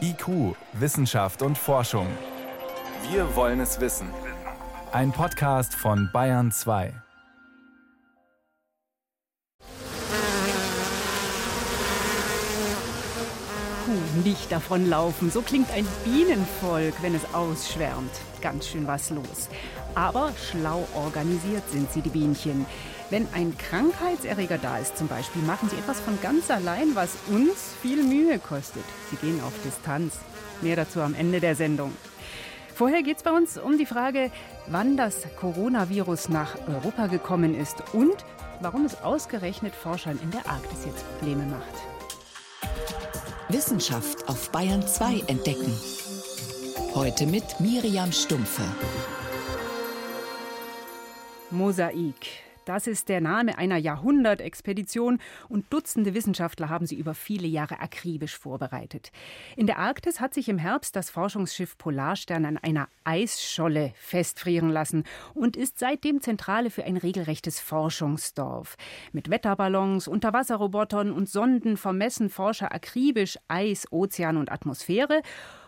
IQ, Wissenschaft und Forschung. Wir wollen es wissen. Ein Podcast von Bayern 2. Puh, nicht davonlaufen. So klingt ein Bienenvolk, wenn es ausschwärmt. Ganz schön was los. Aber schlau organisiert sind sie, die Bienchen. Wenn ein Krankheitserreger da ist zum Beispiel, machen sie etwas von ganz allein, was uns viel Mühe kostet. Sie gehen auf Distanz. Mehr dazu am Ende der Sendung. Vorher geht es bei uns um die Frage, wann das Coronavirus nach Europa gekommen ist und warum es ausgerechnet Forschern in der Arktis jetzt Probleme macht. Wissenschaft auf Bayern 2 entdecken. Heute mit Miriam Stumpfe. Mosaik. Das ist der Name einer Jahrhundertexpedition und Dutzende Wissenschaftler haben sie über viele Jahre akribisch vorbereitet. In der Arktis hat sich im Herbst das Forschungsschiff Polarstern an einer Eisscholle festfrieren lassen und ist seitdem Zentrale für ein regelrechtes Forschungsdorf. Mit Wetterballons, Unterwasserrobotern und Sonden vermessen Forscher akribisch Eis, Ozean und Atmosphäre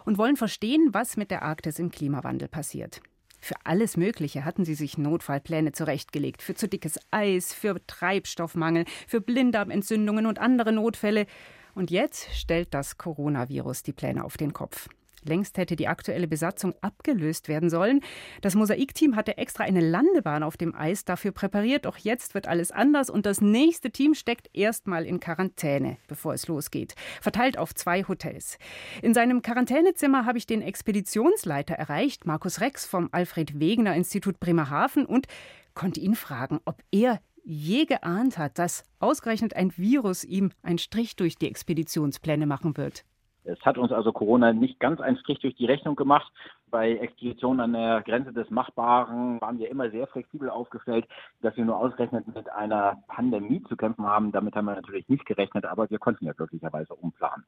und wollen verstehen, was mit der Arktis im Klimawandel passiert. Für alles Mögliche hatten sie sich Notfallpläne zurechtgelegt. Für zu dickes Eis, für Treibstoffmangel, für Blinddarmentzündungen und andere Notfälle. Und jetzt stellt das Coronavirus die Pläne auf den Kopf. Längst hätte die aktuelle Besatzung abgelöst werden sollen. Das Mosaikteam hatte extra eine Landebahn auf dem Eis dafür präpariert, doch jetzt wird alles anders und das nächste Team steckt erstmal in Quarantäne, bevor es losgeht, verteilt auf zwei Hotels. In seinem Quarantänezimmer habe ich den Expeditionsleiter erreicht, Markus Rex vom Alfred Wegener Institut Bremerhaven und konnte ihn fragen, ob er je geahnt hat, dass ausgerechnet ein Virus ihm einen Strich durch die Expeditionspläne machen wird. Es hat uns also Corona nicht ganz einen Strich durch die Rechnung gemacht. Bei Expeditionen an der Grenze des Machbaren waren wir immer sehr flexibel aufgestellt, dass wir nur ausgerechnet mit einer Pandemie zu kämpfen haben. Damit haben wir natürlich nicht gerechnet, aber wir konnten ja glücklicherweise umplanen.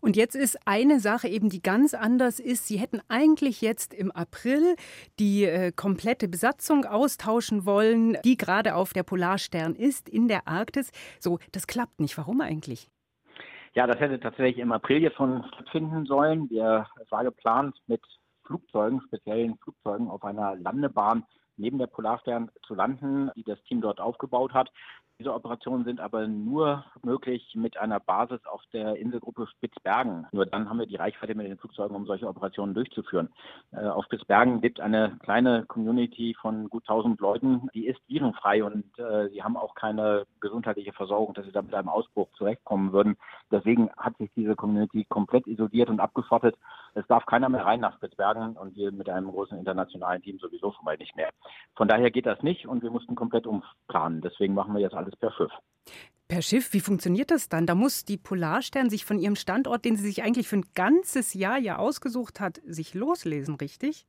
Und jetzt ist eine Sache eben, die ganz anders ist. Sie hätten eigentlich jetzt im April die äh, komplette Besatzung austauschen wollen, die gerade auf der Polarstern ist in der Arktis. So, das klappt nicht. Warum eigentlich? Ja, das hätte tatsächlich im April jetzt schon stattfinden sollen. Wir, es war geplant, mit Flugzeugen, speziellen Flugzeugen auf einer Landebahn neben der Polarstern zu landen, die das Team dort aufgebaut hat. Diese Operationen sind aber nur möglich mit einer Basis auf der Inselgruppe Spitzbergen. Nur dann haben wir die Reichweite mit den Flugzeugen, um solche Operationen durchzuführen. Äh, auf Spitzbergen lebt eine kleine Community von gut 1000 Leuten, die ist virenfrei und äh, sie haben auch keine gesundheitliche Versorgung, dass sie da mit einem Ausbruch zurechtkommen würden. Deswegen hat sich diese Community komplett isoliert und abgeschottet. Es darf keiner mehr rein nach Spitzbergen und wir mit einem großen internationalen Team sowieso schon mal nicht mehr. Von daher geht das nicht und wir mussten komplett umplanen. Deswegen machen wir jetzt alles per Schiff. Per Schiff, wie funktioniert das dann? Da muss die Polarstern sich von ihrem Standort, den sie sich eigentlich für ein ganzes Jahr ja ausgesucht hat, sich loslesen, richtig?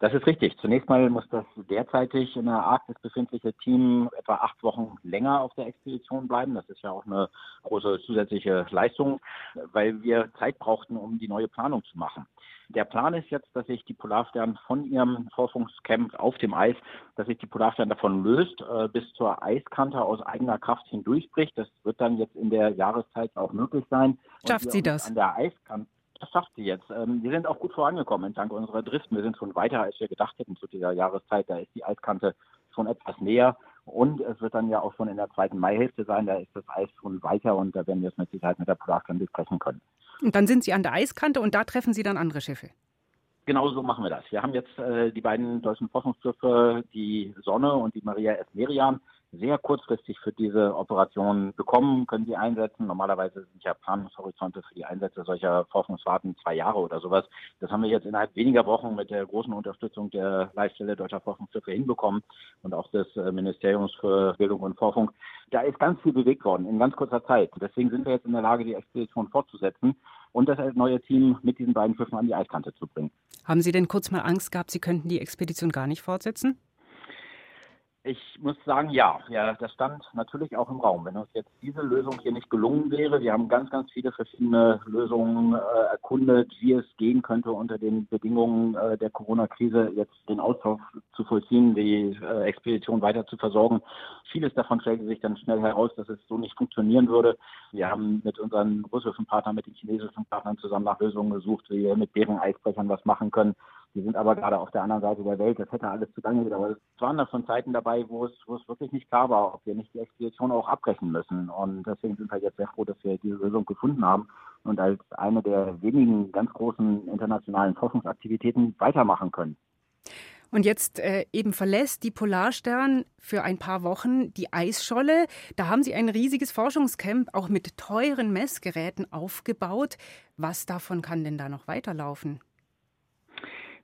Das ist richtig. Zunächst mal muss das derzeitig in der Arktis befindliche Team etwa acht Wochen länger auf der Expedition bleiben. Das ist ja auch eine große zusätzliche Leistung, weil wir Zeit brauchten, um die neue Planung zu machen. Der Plan ist jetzt, dass sich die Polarstern von ihrem Forschungscamp auf dem Eis, dass sich die Polarstern davon löst, äh, bis zur Eiskante aus eigener Kraft hindurchbricht. Das wird dann jetzt in der Jahreszeit auch möglich sein. Schafft sie das? An der Eiskante das schafft sie jetzt. Ähm, wir sind auch gut vorangekommen dank unserer Driften. Wir sind schon weiter, als wir gedacht hätten zu dieser Jahreszeit. Da ist die Eiskante schon etwas näher. Und es wird dann ja auch schon in der zweiten Maihälfte sein. Da ist das Eis schon weiter und da werden wir es mit Sicherheit mit der Polarstern besprechen können. Und dann sind Sie an der Eiskante und da treffen Sie dann andere Schiffe. Genau so machen wir das. Wir haben jetzt äh, die beiden deutschen Forschungsschiffe, die Sonne und die Maria S. Merian, sehr kurzfristig für diese Operation bekommen, können sie einsetzen. Normalerweise sind ja Planungshorizonte für die Einsätze solcher Forschungsfahrten zwei Jahre oder sowas. Das haben wir jetzt innerhalb weniger Wochen mit der großen Unterstützung der Leitstelle deutscher Forschungsschiffe hinbekommen und auch des äh, Ministeriums für Bildung und Forschung. Da ist ganz viel bewegt worden in ganz kurzer Zeit. Deswegen sind wir jetzt in der Lage, die Expedition fortzusetzen und das neue Team mit diesen beiden Schiffen an die Eiskante zu bringen. Haben Sie denn kurz mal Angst gehabt, Sie könnten die Expedition gar nicht fortsetzen? Ich muss sagen, ja. Ja, das stand natürlich auch im Raum. Wenn uns jetzt diese Lösung hier nicht gelungen wäre, wir haben ganz, ganz viele verschiedene Lösungen äh, erkundet, wie es gehen könnte unter den Bedingungen äh, der Corona-Krise, jetzt den Austausch zu vollziehen, die äh, Expedition weiter zu versorgen. Vieles davon stellte sich dann schnell heraus, dass es so nicht funktionieren würde. Wir haben mit unseren russischen Partnern, mit den chinesischen Partnern zusammen nach Lösungen gesucht, wie wir mit deren Eisbrechern was machen können. Die sind aber gerade auf der anderen Seite der Welt. Das hätte alles zu lange gedauert. Es waren da schon Zeiten dabei, wo es, wo es wirklich nicht klar war, ob wir nicht die Expedition auch abbrechen müssen. Und deswegen sind wir jetzt sehr froh, dass wir diese Lösung gefunden haben und als eine der wenigen ganz großen internationalen Forschungsaktivitäten weitermachen können. Und jetzt äh, eben verlässt die Polarstern für ein paar Wochen die Eisscholle. Da haben Sie ein riesiges Forschungscamp auch mit teuren Messgeräten aufgebaut. Was davon kann denn da noch weiterlaufen?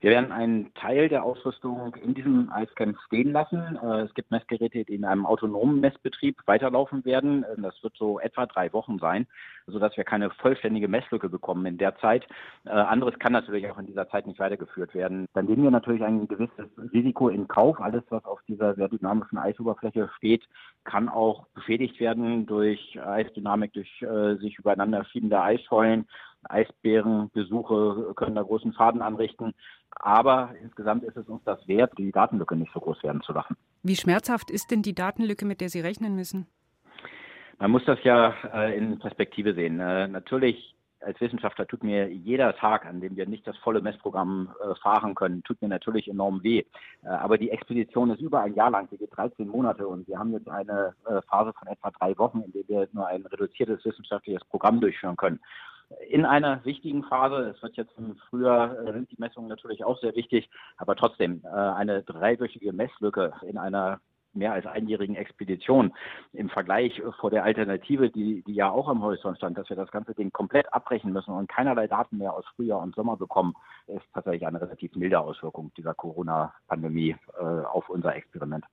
Wir werden einen Teil der Ausrüstung in diesem Eiscamp stehen lassen. Äh, es gibt Messgeräte, die in einem autonomen Messbetrieb weiterlaufen werden. Äh, das wird so etwa drei Wochen sein, sodass wir keine vollständige Messlücke bekommen in der Zeit. Äh, anderes kann natürlich auch in dieser Zeit nicht weitergeführt werden. Dann nehmen wir natürlich ein gewisses Risiko in Kauf. Alles, was auf dieser sehr dynamischen Eisoberfläche steht, kann auch beschädigt werden durch Eisdynamik, durch sich übereinander schiebende Eisschollen. Eisbärenbesuche können da großen Schaden anrichten. Aber insgesamt ist es uns das wert, die Datenlücke nicht so groß werden zu lassen. Wie schmerzhaft ist denn die Datenlücke, mit der Sie rechnen müssen? Man muss das ja äh, in Perspektive sehen. Äh, natürlich als Wissenschaftler tut mir jeder Tag, an dem wir nicht das volle Messprogramm äh, fahren können, tut mir natürlich enorm weh. Äh, aber die Expedition ist über ein Jahr lang, sie geht 13 Monate und wir haben jetzt eine äh, Phase von etwa drei Wochen, in der wir nur ein reduziertes wissenschaftliches Programm durchführen können in einer wichtigen Phase. Es wird jetzt im Frühjahr, äh, sind die Messungen natürlich auch sehr wichtig, aber trotzdem äh, eine dreiwöchige Messlücke in einer mehr als einjährigen Expedition im Vergleich vor der Alternative, die, die ja auch am Horizont stand, dass wir das ganze Ding komplett abbrechen müssen und keinerlei Daten mehr aus Frühjahr und Sommer bekommen, ist tatsächlich eine relativ milde Auswirkung dieser Corona-Pandemie äh, auf unser Experiment.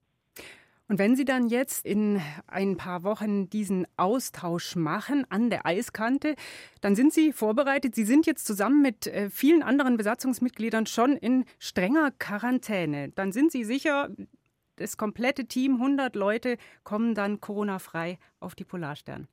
Und wenn Sie dann jetzt in ein paar Wochen diesen Austausch machen an der Eiskante, dann sind Sie vorbereitet. Sie sind jetzt zusammen mit äh, vielen anderen Besatzungsmitgliedern schon in strenger Quarantäne. Dann sind Sie sicher, das komplette Team, 100 Leute, kommen dann Corona-frei auf die Polarstern.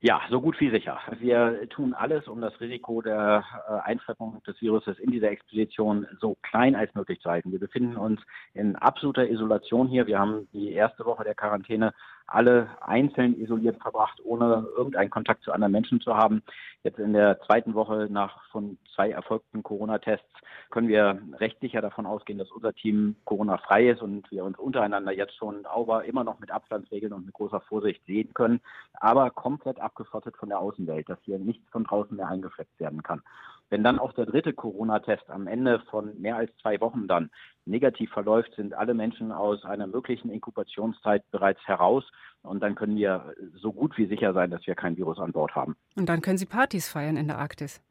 Ja, so gut wie sicher. Wir tun alles, um das Risiko der äh, Einschleppung des Viruses in dieser Expedition so klein als möglich zu halten. Wir befinden uns in absoluter Isolation hier. Wir haben die erste Woche der Quarantäne alle einzeln isoliert verbracht, ohne irgendeinen Kontakt zu anderen Menschen zu haben. Jetzt in der zweiten Woche nach von zwei erfolgten Corona-Tests können wir recht sicher davon ausgehen, dass unser Team Corona-frei ist und wir uns untereinander jetzt schon sauber immer noch mit Abstandsregeln und mit großer Vorsicht sehen können, aber komplett abgeschottet von der Außenwelt, dass hier nichts von draußen mehr eingeschleppt werden kann. Wenn dann auch der dritte Corona-Test am Ende von mehr als zwei Wochen dann negativ verläuft, sind alle Menschen aus einer möglichen Inkubationszeit bereits heraus. Und dann können wir so gut wie sicher sein, dass wir kein Virus an Bord haben. Und dann können Sie Partys feiern in der Arktis.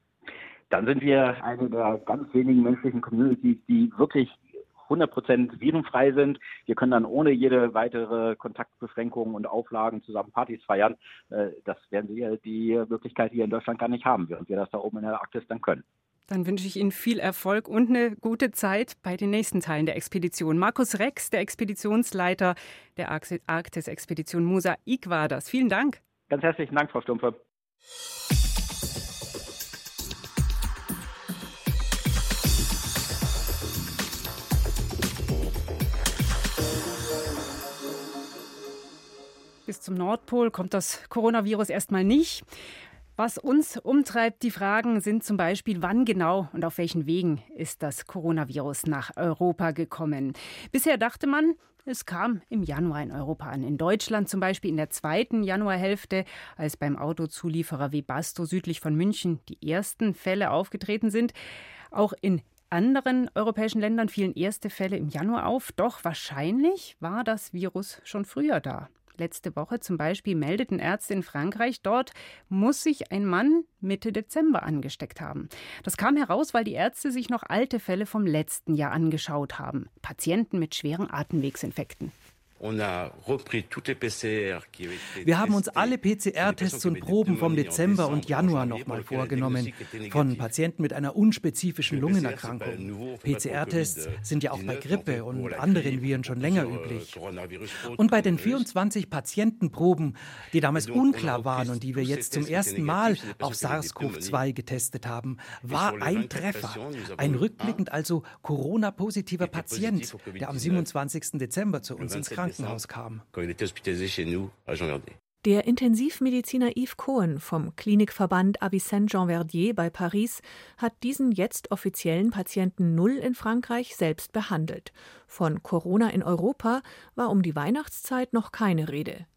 Dann sind wir eine der ganz wenigen menschlichen Communities, die wirklich 100% virenfrei sind. Wir können dann ohne jede weitere Kontaktbeschränkungen und Auflagen zusammen Partys feiern. Äh, das werden wir die Möglichkeit hier in Deutschland gar nicht haben, während wir das da oben in der Arktis dann können. Dann wünsche ich Ihnen viel Erfolg und eine gute Zeit bei den nächsten Teilen der Expedition. Markus Rex, der Expeditionsleiter der Arktis-Expedition Mosaik war das. Vielen Dank. Ganz herzlichen Dank, Frau Stumpfe. Bis zum Nordpol kommt das Coronavirus erstmal nicht. Was uns umtreibt, die Fragen sind zum Beispiel, wann genau und auf welchen Wegen ist das Coronavirus nach Europa gekommen. Bisher dachte man, es kam im Januar in Europa an. In Deutschland zum Beispiel in der zweiten Januarhälfte, als beim Autozulieferer Webasto südlich von München die ersten Fälle aufgetreten sind. Auch in anderen europäischen Ländern fielen erste Fälle im Januar auf. Doch wahrscheinlich war das Virus schon früher da. Letzte Woche zum Beispiel meldeten Ärzte in Frankreich, dort muss sich ein Mann Mitte Dezember angesteckt haben. Das kam heraus, weil die Ärzte sich noch alte Fälle vom letzten Jahr angeschaut haben. Patienten mit schweren Atemwegsinfekten. Wir haben uns alle PCR-Tests und Proben vom Dezember und Januar nochmal vorgenommen, von Patienten mit einer unspezifischen Lungenerkrankung. PCR-Tests sind ja auch bei Grippe und anderen Viren schon länger üblich. Und bei den 24 Patientenproben, die damals unklar waren und die wir jetzt zum ersten Mal auf SARS-CoV-2 getestet haben, war ein Treffer. Ein rückblickend also Corona-positiver Patient, der am 27. Dezember zu uns ins Krankenhaus Krankenhaus kam. Der Intensivmediziner Yves Cohen vom Klinikverband Avicenne-Jean-Verdier bei Paris hat diesen jetzt offiziellen Patienten Null in Frankreich selbst behandelt. Von Corona in Europa war um die Weihnachtszeit noch keine Rede.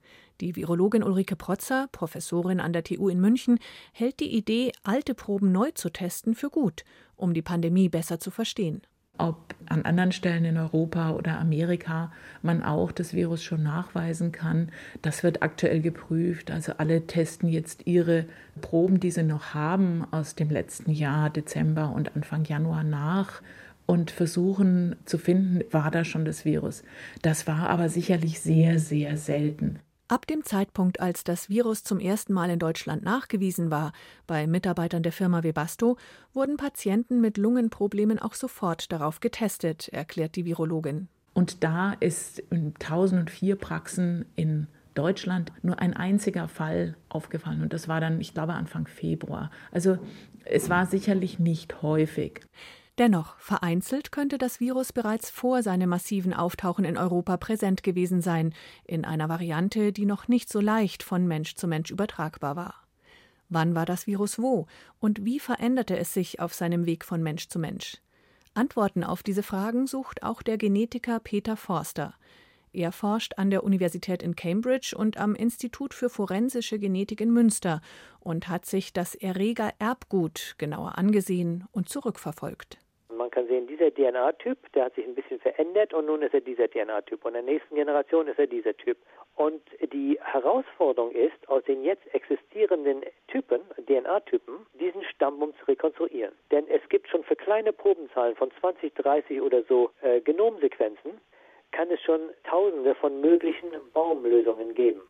Die Virologin Ulrike Protzer, Professorin an der TU in München, hält die Idee, alte Proben neu zu testen, für gut, um die Pandemie besser zu verstehen ob an anderen Stellen in Europa oder Amerika man auch das Virus schon nachweisen kann. Das wird aktuell geprüft. Also alle testen jetzt ihre Proben, die sie noch haben aus dem letzten Jahr, Dezember und Anfang Januar nach und versuchen zu finden, war da schon das Virus. Das war aber sicherlich sehr, sehr selten. Ab dem Zeitpunkt, als das Virus zum ersten Mal in Deutschland nachgewiesen war, bei Mitarbeitern der Firma Webasto, wurden Patienten mit Lungenproblemen auch sofort darauf getestet, erklärt die Virologin. Und da ist in 1004 Praxen in Deutschland nur ein einziger Fall aufgefallen. Und das war dann, ich glaube, Anfang Februar. Also es war sicherlich nicht häufig. Dennoch, vereinzelt könnte das Virus bereits vor seinem massiven Auftauchen in Europa präsent gewesen sein, in einer Variante, die noch nicht so leicht von Mensch zu Mensch übertragbar war. Wann war das Virus wo und wie veränderte es sich auf seinem Weg von Mensch zu Mensch? Antworten auf diese Fragen sucht auch der Genetiker Peter Forster. Er forscht an der Universität in Cambridge und am Institut für forensische Genetik in Münster und hat sich das Erreger-Erbgut genauer angesehen und zurückverfolgt kann sehen, dieser DNA-Typ, der hat sich ein bisschen verändert und nun ist er dieser DNA-Typ. Und in der nächsten Generation ist er dieser Typ. Und die Herausforderung ist, aus den jetzt existierenden Typen, DNA-Typen, diesen Stammbaum zu rekonstruieren. Denn es gibt schon für kleine Probenzahlen von 20, 30 oder so äh, Genomsequenzen, kann es schon Tausende von möglichen Baumlösungen geben.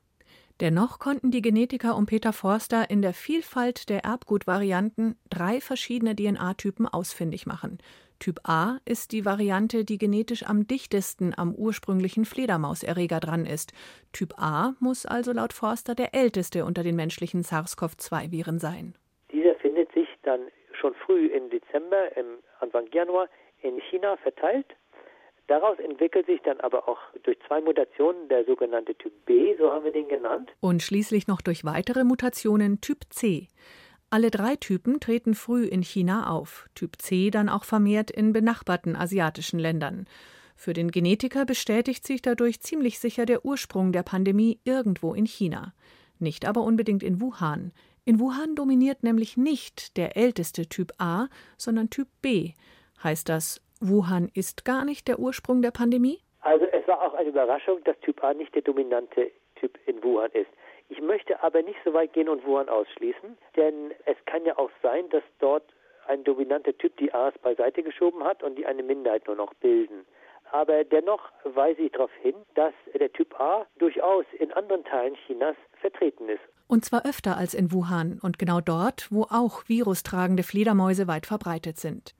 Dennoch konnten die Genetiker um Peter Forster in der Vielfalt der Erbgutvarianten drei verschiedene DNA-Typen ausfindig machen. Typ A ist die Variante, die genetisch am dichtesten am ursprünglichen Fledermauserreger dran ist. Typ A muss also laut Forster der älteste unter den menschlichen SARS-CoV-2-Viren sein. Dieser findet sich dann schon früh im Dezember, im Anfang Januar in China verteilt Daraus entwickelt sich dann aber auch durch zwei Mutationen der sogenannte Typ B, so haben wir den genannt. Und schließlich noch durch weitere Mutationen Typ C. Alle drei Typen treten früh in China auf, Typ C dann auch vermehrt in benachbarten asiatischen Ländern. Für den Genetiker bestätigt sich dadurch ziemlich sicher der Ursprung der Pandemie irgendwo in China. Nicht aber unbedingt in Wuhan. In Wuhan dominiert nämlich nicht der älteste Typ A, sondern Typ B. Heißt das, Wuhan ist gar nicht der Ursprung der Pandemie? Also es war auch eine Überraschung, dass Typ A nicht der dominante Typ in Wuhan ist. Ich möchte aber nicht so weit gehen und Wuhan ausschließen, denn es kann ja auch sein, dass dort ein dominanter Typ die A's beiseite geschoben hat und die eine Minderheit nur noch bilden. Aber dennoch weise ich darauf hin, dass der Typ A durchaus in anderen Teilen Chinas vertreten ist. Und zwar öfter als in Wuhan und genau dort, wo auch virustragende Fledermäuse weit verbreitet sind.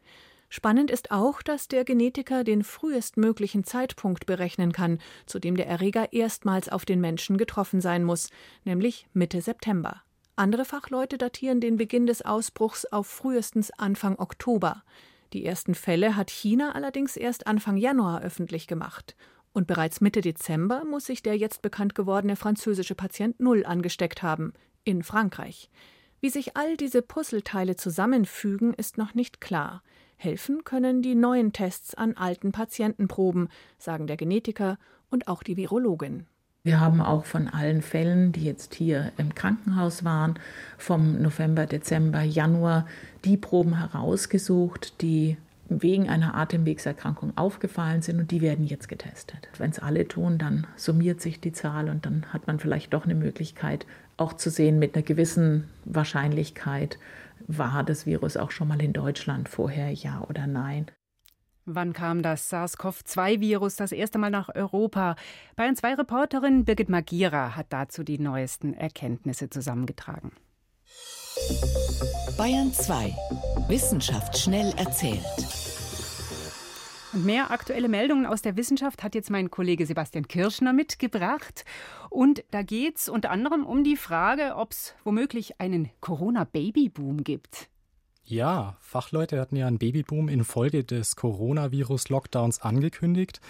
Spannend ist auch, dass der Genetiker den frühestmöglichen Zeitpunkt berechnen kann, zu dem der Erreger erstmals auf den Menschen getroffen sein muss, nämlich Mitte September. Andere Fachleute datieren den Beginn des Ausbruchs auf frühestens Anfang Oktober. Die ersten Fälle hat China allerdings erst Anfang Januar öffentlich gemacht. Und bereits Mitte Dezember muss sich der jetzt bekannt gewordene französische Patient Null angesteckt haben, in Frankreich. Wie sich all diese Puzzleteile zusammenfügen, ist noch nicht klar. Helfen können die neuen Tests an alten Patientenproben, sagen der Genetiker und auch die Virologin. Wir haben auch von allen Fällen, die jetzt hier im Krankenhaus waren, vom November, Dezember, Januar, die Proben herausgesucht, die wegen einer Atemwegserkrankung aufgefallen sind und die werden jetzt getestet. Wenn es alle tun, dann summiert sich die Zahl und dann hat man vielleicht doch eine Möglichkeit, auch zu sehen mit einer gewissen Wahrscheinlichkeit, war das Virus auch schon mal in Deutschland vorher, ja oder nein. Wann kam das SARS-CoV-2-Virus das erste Mal nach Europa? Bayern 2 Reporterin Birgit Magira hat dazu die neuesten Erkenntnisse zusammengetragen. Bayern 2. Wissenschaft schnell erzählt. Und mehr aktuelle Meldungen aus der Wissenschaft hat jetzt mein Kollege Sebastian Kirschner mitgebracht. Und da geht es unter anderem um die Frage, ob es womöglich einen Corona-Baby-Boom gibt. Ja, Fachleute hatten ja einen Babyboom infolge des Coronavirus-Lockdowns angekündigt.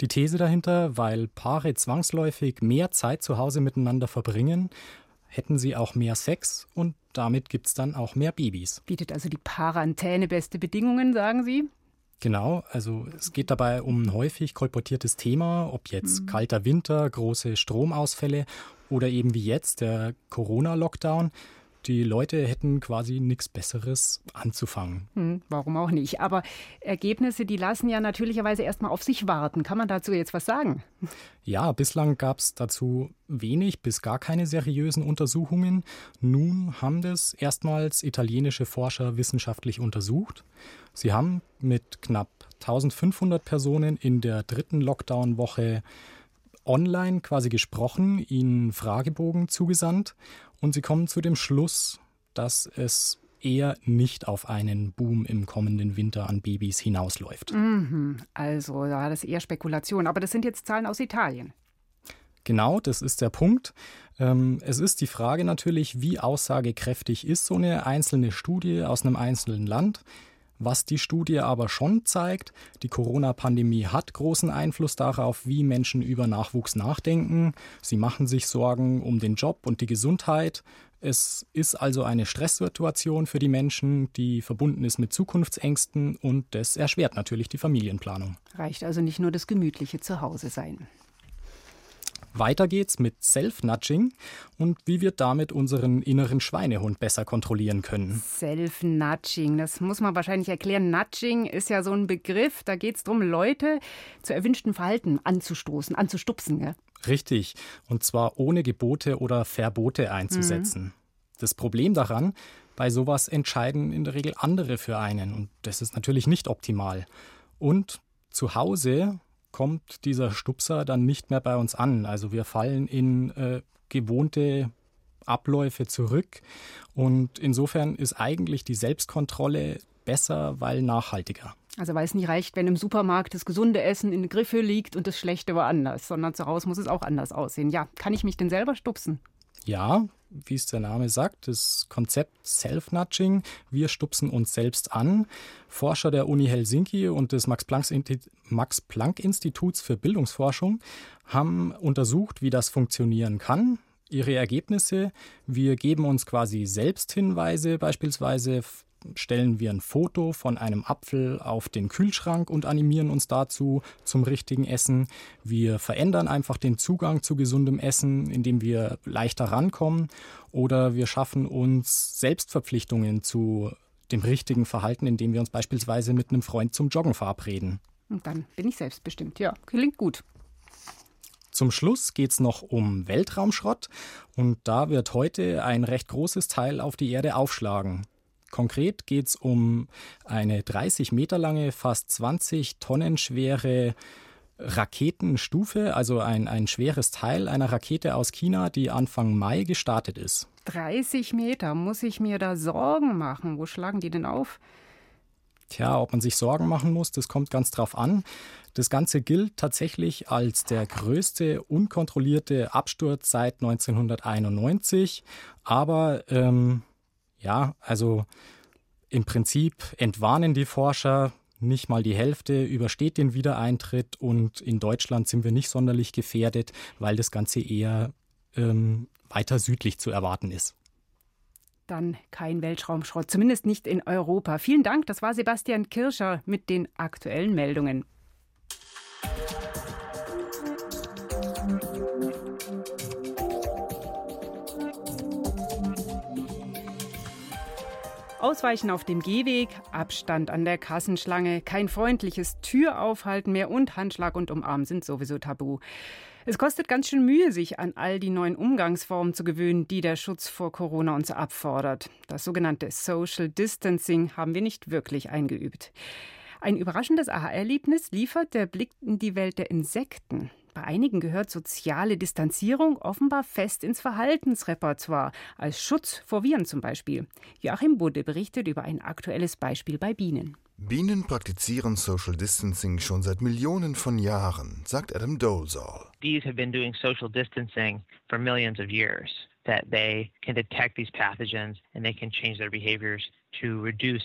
Die These dahinter, weil Paare zwangsläufig mehr Zeit zu Hause miteinander verbringen, hätten sie auch mehr Sex und damit gibt es dann auch mehr Babys. Bietet also die Parantäne beste Bedingungen, sagen Sie? Genau, also es geht dabei um ein häufig kolportiertes Thema, ob jetzt mhm. kalter Winter, große Stromausfälle oder eben wie jetzt der Corona-Lockdown die Leute hätten quasi nichts Besseres anzufangen. Hm, warum auch nicht? Aber Ergebnisse, die lassen ja natürlicherweise erstmal auf sich warten. Kann man dazu jetzt was sagen? Ja, bislang gab es dazu wenig bis gar keine seriösen Untersuchungen. Nun haben das erstmals italienische Forscher wissenschaftlich untersucht. Sie haben mit knapp 1500 Personen in der dritten Lockdown-Woche online quasi gesprochen, ihnen Fragebogen zugesandt und sie kommen zu dem Schluss, dass es eher nicht auf einen Boom im kommenden Winter an Babys hinausläuft. Mhm. Also ja, das ist eher Spekulation. Aber das sind jetzt Zahlen aus Italien. Genau, das ist der Punkt. Ähm, es ist die Frage natürlich, wie aussagekräftig ist so eine einzelne Studie aus einem einzelnen Land. Was die Studie aber schon zeigt, die Corona-Pandemie hat großen Einfluss darauf, wie Menschen über Nachwuchs nachdenken. Sie machen sich Sorgen um den Job und die Gesundheit. Es ist also eine Stresssituation für die Menschen, die verbunden ist mit Zukunftsängsten und das erschwert natürlich die Familienplanung. Reicht also nicht nur das gemütliche Zuhause sein. Weiter geht's mit Self-Nudging und wie wir damit unseren inneren Schweinehund besser kontrollieren können. Self-Nudging, das muss man wahrscheinlich erklären. Nudging ist ja so ein Begriff, da geht es darum, Leute zu erwünschten Verhalten anzustoßen, anzustupsen. Gell? Richtig, und zwar ohne Gebote oder Verbote einzusetzen. Mhm. Das Problem daran, bei sowas entscheiden in der Regel andere für einen und das ist natürlich nicht optimal. Und zu Hause kommt dieser Stupser dann nicht mehr bei uns an. Also wir fallen in äh, gewohnte Abläufe zurück. Und insofern ist eigentlich die Selbstkontrolle besser, weil nachhaltiger. Also weil es nicht reicht, wenn im Supermarkt das gesunde Essen in Griffe liegt und das schlechte woanders, sondern zu Hause muss es auch anders aussehen. Ja, kann ich mich denn selber stupsen? Ja, wie es der Name sagt, das Konzept Self-Nudging. Wir stupsen uns selbst an. Forscher der Uni Helsinki und des Max-Planck-Instituts für Bildungsforschung haben untersucht, wie das funktionieren kann. Ihre Ergebnisse, wir geben uns quasi selbst Hinweise, beispielsweise stellen wir ein Foto von einem Apfel auf den Kühlschrank und animieren uns dazu zum richtigen Essen. Wir verändern einfach den Zugang zu gesundem Essen, indem wir leichter rankommen. Oder wir schaffen uns Selbstverpflichtungen zu dem richtigen Verhalten, indem wir uns beispielsweise mit einem Freund zum Joggen verabreden. Und dann bin ich selbstbestimmt. Ja, klingt gut. Zum Schluss geht es noch um Weltraumschrott und da wird heute ein recht großes Teil auf die Erde aufschlagen. Konkret geht es um eine 30 Meter lange, fast 20 Tonnen schwere Raketenstufe, also ein, ein schweres Teil einer Rakete aus China, die Anfang Mai gestartet ist. 30 Meter, muss ich mir da Sorgen machen? Wo schlagen die denn auf? Tja, ob man sich Sorgen machen muss, das kommt ganz drauf an. Das Ganze gilt tatsächlich als der größte unkontrollierte Absturz seit 1991. Aber ähm, ja, also im Prinzip entwarnen die Forscher, nicht mal die Hälfte übersteht den Wiedereintritt und in Deutschland sind wir nicht sonderlich gefährdet, weil das Ganze eher ähm, weiter südlich zu erwarten ist. Dann kein Weltraumschrott, zumindest nicht in Europa. Vielen Dank, das war Sebastian Kirscher mit den aktuellen Meldungen. Ausweichen auf dem Gehweg, Abstand an der Kassenschlange, kein freundliches Türaufhalten mehr und Handschlag und Umarmen sind sowieso tabu. Es kostet ganz schön Mühe, sich an all die neuen Umgangsformen zu gewöhnen, die der Schutz vor Corona uns abfordert. Das sogenannte Social Distancing haben wir nicht wirklich eingeübt. Ein überraschendes Aha-Erlebnis liefert der Blick in die Welt der Insekten. Bei einigen gehört soziale Distanzierung offenbar fest ins Verhaltensrepertoire, als Schutz vor Viren zum Beispiel. Joachim Budde berichtet über ein aktuelles Beispiel bei Bienen. Bienen praktizieren Social Distancing schon seit Millionen von Jahren, sagt Adam Dolezal. Bees have been doing social distancing for millions of years. That they can detect these pathogens and they can change their behaviors to reduce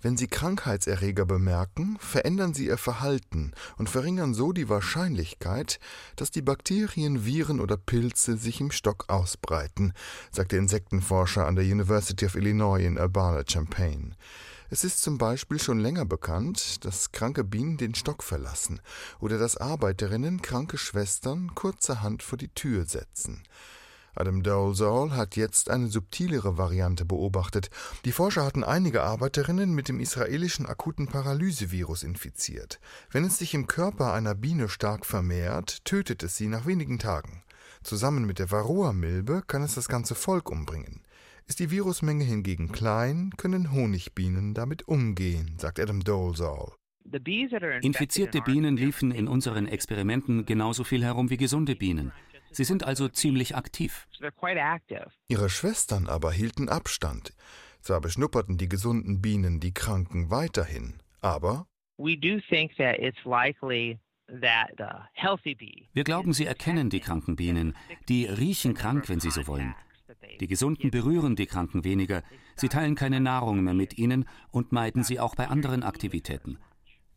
wenn Sie Krankheitserreger bemerken, verändern Sie Ihr Verhalten und verringern so die Wahrscheinlichkeit, dass die Bakterien, Viren oder Pilze sich im Stock ausbreiten, sagt der Insektenforscher an der University of Illinois in Urbana-Champaign. Es ist zum Beispiel schon länger bekannt, dass kranke Bienen den Stock verlassen oder dass Arbeiterinnen kranke Schwestern kurzerhand vor die Tür setzen. Adam Dolezal hat jetzt eine subtilere Variante beobachtet. Die Forscher hatten einige Arbeiterinnen mit dem israelischen akuten Paralysevirus infiziert. Wenn es sich im Körper einer Biene stark vermehrt, tötet es sie nach wenigen Tagen. Zusammen mit der Varroa-Milbe kann es das ganze Volk umbringen. Ist die Virusmenge hingegen klein, können Honigbienen damit umgehen, sagt Adam Dolezal. Infizierte Bienen liefen in unseren Experimenten genauso viel herum wie gesunde Bienen. Sie sind also ziemlich aktiv. Ihre Schwestern aber hielten Abstand. Zwar beschnupperten die gesunden Bienen die Kranken weiterhin, aber wir glauben, sie erkennen die kranken Bienen. Die riechen krank, wenn sie so wollen. Die Gesunden berühren die Kranken weniger, sie teilen keine Nahrung mehr mit ihnen und meiden sie auch bei anderen Aktivitäten.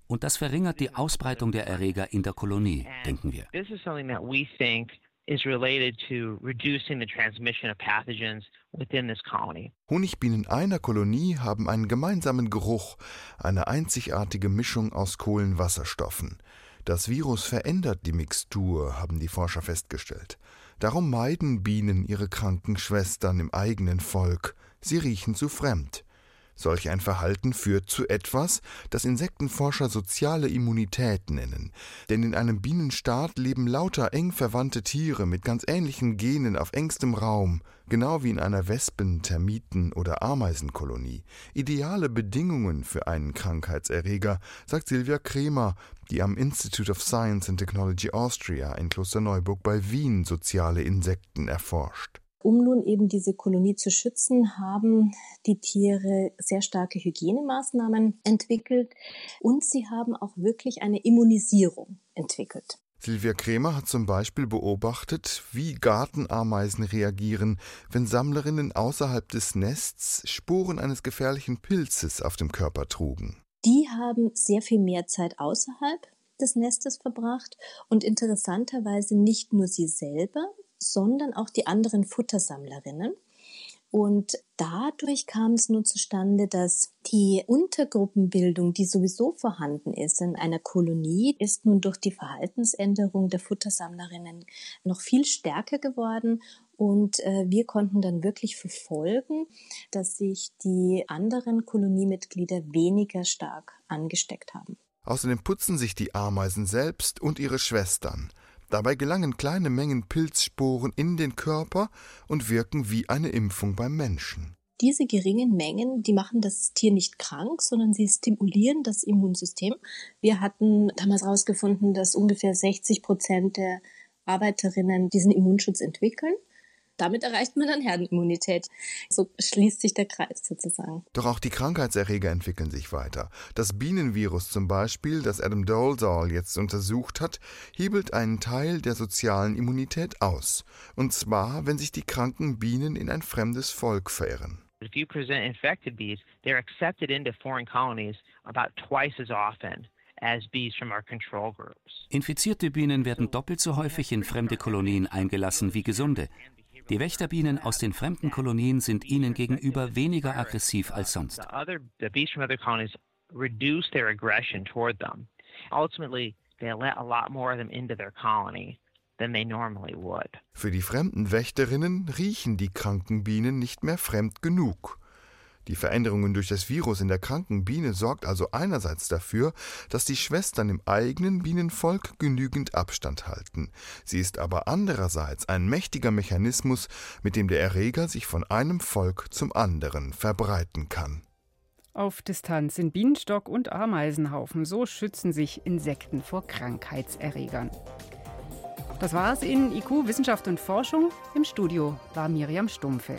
Und das verringert die Ausbreitung der Erreger in der Kolonie, denken wir is related to reducing the transmission of pathogens within this colony. Honigbienen einer Kolonie haben einen gemeinsamen Geruch, eine einzigartige Mischung aus Kohlenwasserstoffen. Das Virus verändert die Mixtur, haben die Forscher festgestellt. Darum meiden Bienen ihre kranken Schwestern im eigenen Volk. Sie riechen zu fremd. Solch ein Verhalten führt zu etwas, das Insektenforscher soziale Immunität nennen. Denn in einem Bienenstaat leben lauter eng verwandte Tiere mit ganz ähnlichen Genen auf engstem Raum, genau wie in einer Wespen-, Termiten- oder Ameisenkolonie. Ideale Bedingungen für einen Krankheitserreger, sagt Silvia Kremer, die am Institute of Science and Technology Austria in Klosterneuburg bei Wien soziale Insekten erforscht. Um nun eben diese Kolonie zu schützen, haben die Tiere sehr starke Hygienemaßnahmen entwickelt und sie haben auch wirklich eine Immunisierung entwickelt. Silvia Krämer hat zum Beispiel beobachtet, wie Gartenameisen reagieren, wenn Sammlerinnen außerhalb des Nests Spuren eines gefährlichen Pilzes auf dem Körper trugen. Die haben sehr viel mehr Zeit außerhalb des Nestes verbracht und interessanterweise nicht nur sie selber, sondern auch die anderen Futtersammlerinnen. Und dadurch kam es nun zustande, dass die Untergruppenbildung, die sowieso vorhanden ist in einer Kolonie, ist nun durch die Verhaltensänderung der Futtersammlerinnen noch viel stärker geworden. Und äh, wir konnten dann wirklich verfolgen, dass sich die anderen Koloniemitglieder weniger stark angesteckt haben. Außerdem putzen sich die Ameisen selbst und ihre Schwestern. Dabei gelangen kleine Mengen Pilzsporen in den Körper und wirken wie eine Impfung beim Menschen. Diese geringen Mengen, die machen das Tier nicht krank, sondern sie stimulieren das Immunsystem. Wir hatten damals herausgefunden, dass ungefähr 60 Prozent der Arbeiterinnen diesen Immunschutz entwickeln. Damit erreicht man dann Herdenimmunität. So schließt sich der Kreis sozusagen. Doch auch die Krankheitserreger entwickeln sich weiter. Das Bienenvirus zum Beispiel, das Adam Dolezal jetzt untersucht hat, hebelt einen Teil der sozialen Immunität aus. Und zwar, wenn sich die kranken Bienen in ein fremdes Volk verirren. If you present infected bees, they're accepted into foreign colonies about twice as often. Infizierte Bienen werden doppelt so häufig in fremde Kolonien eingelassen wie gesunde. Die Wächterbienen aus den fremden Kolonien sind ihnen gegenüber weniger aggressiv als sonst. Für die fremden Wächterinnen riechen die kranken Bienen nicht mehr fremd genug. Die Veränderungen durch das Virus in der kranken Biene sorgt also einerseits dafür, dass die Schwestern im eigenen Bienenvolk genügend Abstand halten. Sie ist aber andererseits ein mächtiger Mechanismus, mit dem der Erreger sich von einem Volk zum anderen verbreiten kann. Auf Distanz in Bienenstock und Ameisenhaufen. So schützen sich Insekten vor Krankheitserregern. Das war's in IQ Wissenschaft und Forschung. Im Studio war Miriam Stumpfe.